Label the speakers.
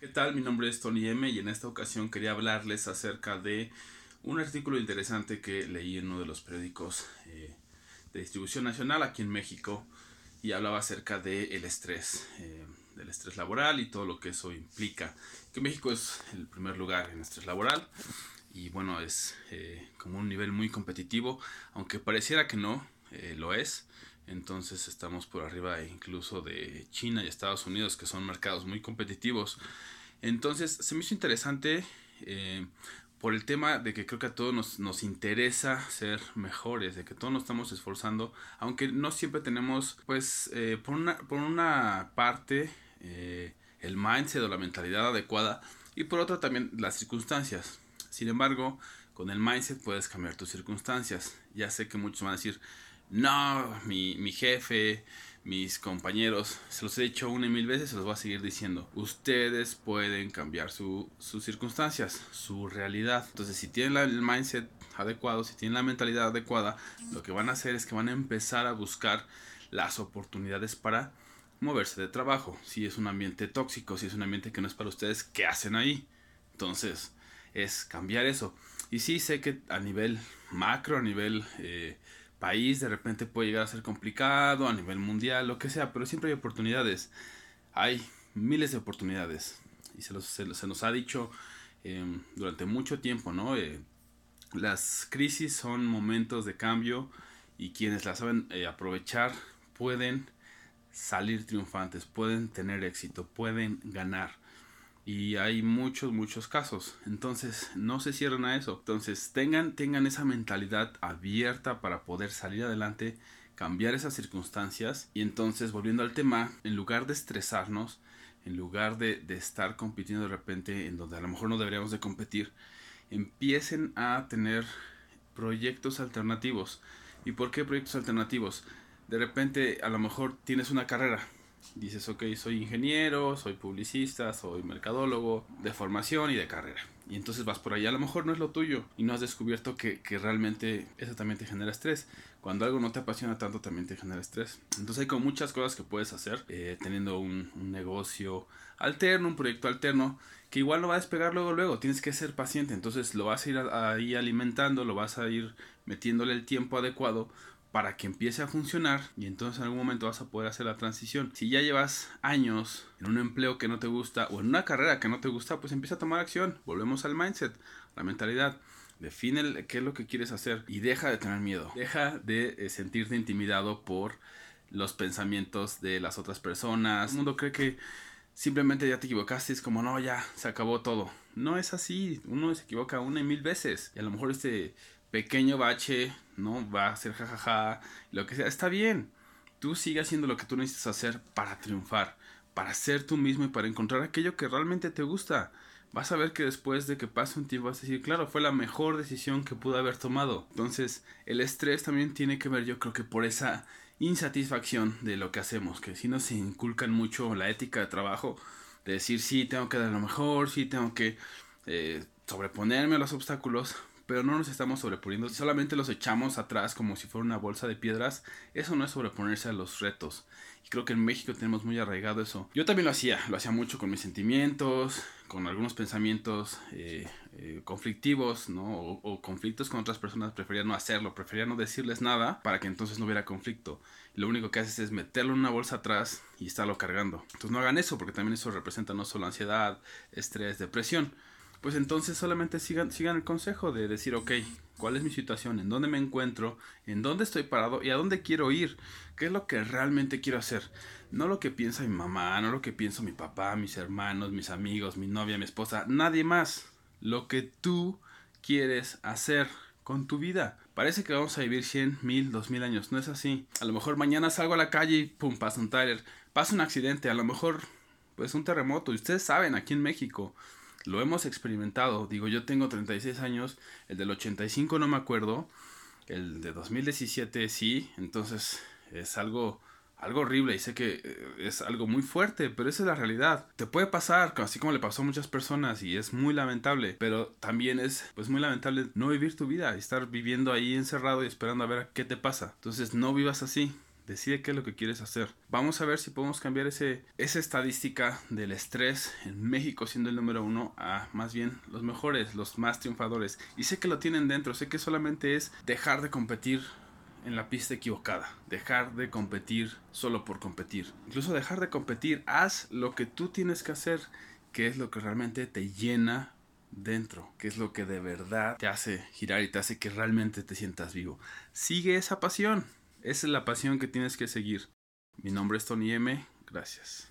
Speaker 1: ¿Qué tal? Mi nombre es Tony M y en esta ocasión quería hablarles acerca de un artículo interesante que leí en uno de los periódicos eh, de distribución nacional aquí en México y hablaba acerca del el estrés, eh, del estrés laboral y todo lo que eso implica. Que México es el primer lugar en estrés laboral y bueno, es eh, como un nivel muy competitivo, aunque pareciera que no, lo es. Entonces estamos por arriba incluso de China y Estados Unidos, que son mercados muy competitivos. Entonces se me hizo interesante eh, por el tema de que creo que a todos nos, nos, interesa ser mejores, de que todos nos estamos esforzando, aunque no siempre tenemos, pues, eh, por, una, por una parte, eh, el mindset o la mentalidad adecuada y por otra también las circunstancias. Sin embargo, con el mindset puedes cambiar tus circunstancias. Ya sé que muchos van a decir, no, mi, mi jefe, mis compañeros, se los he dicho una y mil veces, se los voy a seguir diciendo. Ustedes pueden cambiar sus circunstancias, su realidad. Entonces, si tienen el mindset adecuado, si tienen la mentalidad adecuada, lo que van a hacer es que van a empezar a buscar las oportunidades para moverse de trabajo. Si es un ambiente tóxico, si es un ambiente que no es para ustedes, ¿qué hacen ahí? Entonces, es cambiar eso. Y sí sé que a nivel macro, a nivel eh, país de repente puede llegar a ser complicado, a nivel mundial, lo que sea, pero siempre hay oportunidades. Hay miles de oportunidades. Y se, se, nos ha dicho em, durante mucho tiempo, ¿no? Eh, las crisis son momentos de cambio y quienes las saben eh, aprovechar pueden salir triunfantes, pueden tener éxito, pueden ganar. Y hay muchos, muchos casos. Entonces, no se cierren a eso. Entonces, tengan, tengan esa mentalidad abierta para poder salir adelante, cambiar esas circunstancias. Y entonces, volviendo al tema, en lugar de estresarnos, en lugar de, de estar compitiendo de repente en donde a lo mejor no deberíamos de competir, empiecen a tener proyectos alternativos. ¿Y por qué proyectos alternativos? De repente, a lo mejor tienes una carrera dices, ok, soy ingeniero, soy publicista, soy mercadólogo de formación y de carrera. Y entonces vas por ahí, a lo mejor no es lo tuyo y no has descubierto que, realmente eso también te genera estrés. Cuando algo no te apasiona tanto también te genera estrés. Entonces hay como muchas cosas que puedes hacer eh, teniendo un, negocio alterno, un proyecto alterno que igual no va a despegar luego, luego, tienes que ser paciente, entonces lo vas a ir ahí alimentando, lo vas a ir metiéndole el tiempo adecuado para que empiece a funcionar y entonces en algún momento vas a poder hacer la transición. Si ya llevas años en un empleo que no te gusta o en una carrera que no te gusta, pues empieza a tomar acción. Volvemos al mindset, la mentalidad. Define qué es lo que quieres hacer y deja de tener miedo. Deja de eh, sentirte intimidado por los pensamientos de las otras personas. El mundo cree que simplemente ya te equivocaste, es como no, ya se acabó todo. No es así, uno se equivoca una y mil veces. Y a lo mejor este pequeño bache, ¿no? Va a ser jajaja, lo que sea, está bien. Tú sigue haciendo lo que tú necesitas hacer para triunfar, para ser tú mismo y para encontrar aquello que realmente te gusta. Vas a ver que después de que pase un tiempo vas a decir, claro, fue la mejor decisión que pude haber tomado. Entonces, el estrés también tiene que ver, yo creo que por esa insatisfacción de lo que hacemos, que si no se inculcan mucho la ética de trabajo, de decir, sí, tengo que dar lo mejor, sí, tengo que eh, sobreponerme a los obstáculos, pero no nos estamos sobreponiendo, solamente los echamos atrás como si fuera una bolsa de piedras, eso no es sobreponerse a los retos. Y creo que en México tenemos muy arraigado eso. Yo también lo hacía, lo hacía mucho con mis sentimientos, con algunos pensamientos eh, eh, conflictivos, ¿no? O, o, conflictos con otras personas, prefería no hacerlo, prefería no decirles nada para que entonces no hubiera conflicto. Lo único que haces es meterlo en una bolsa atrás y estarlo cargando. Entonces no hagan eso porque también eso representa no solo ansiedad, estrés, depresión pues entonces solamente sigan, sigan el consejo de decir, ok, ¿cuál es mi situación? ¿En dónde me encuentro? ¿En dónde estoy parado? ¿Y a dónde quiero ir? ¿Qué es lo que realmente quiero hacer? No lo que piensa mi mamá, no lo que piensa mi papá, mis hermanos, mis amigos, mi novia, mi esposa, nadie más. Lo que tú quieres hacer con tu vida. Parece que vamos a vivir 100, 1000, 2000 años. No es así. A lo mejor mañana salgo a la calle y pum, pasa un trailer. Pasa un accidente. A lo mejor, pues un terremoto. Y ustedes saben, aquí en México lo hemos experimentado. Digo, yo tengo 36 años, el del 85 no me acuerdo, el de 2017 sí, entonces es algo algo horrible y sé que eh, es algo muy fuerte, pero esa es la realidad. Te puede pasar, así como le pasó a muchas personas y es muy lamentable, pero también es pues muy lamentable no vivir tu vida estar viviendo ahí encerrado y esperando a ver qué te pasa. Entonces no vivas así. Decide qué es lo que quieres hacer. Vamos a ver si podemos cambiar ese, esa estadística del estrés en México siendo el número uno a más bien los mejores, los más triunfadores. Y sé que lo tienen dentro, sé que solamente es dejar de competir en la pista equivocada. Dejar de competir solo por competir. Incluso dejar de competir. Haz lo que tú tienes que hacer, que es lo que realmente te llena dentro, que es lo que de verdad te hace girar y te hace que realmente te sientas vivo. Sigue esa pasión. Esa es la pasión que tienes que seguir. Mi nombre es Tony M. Gracias.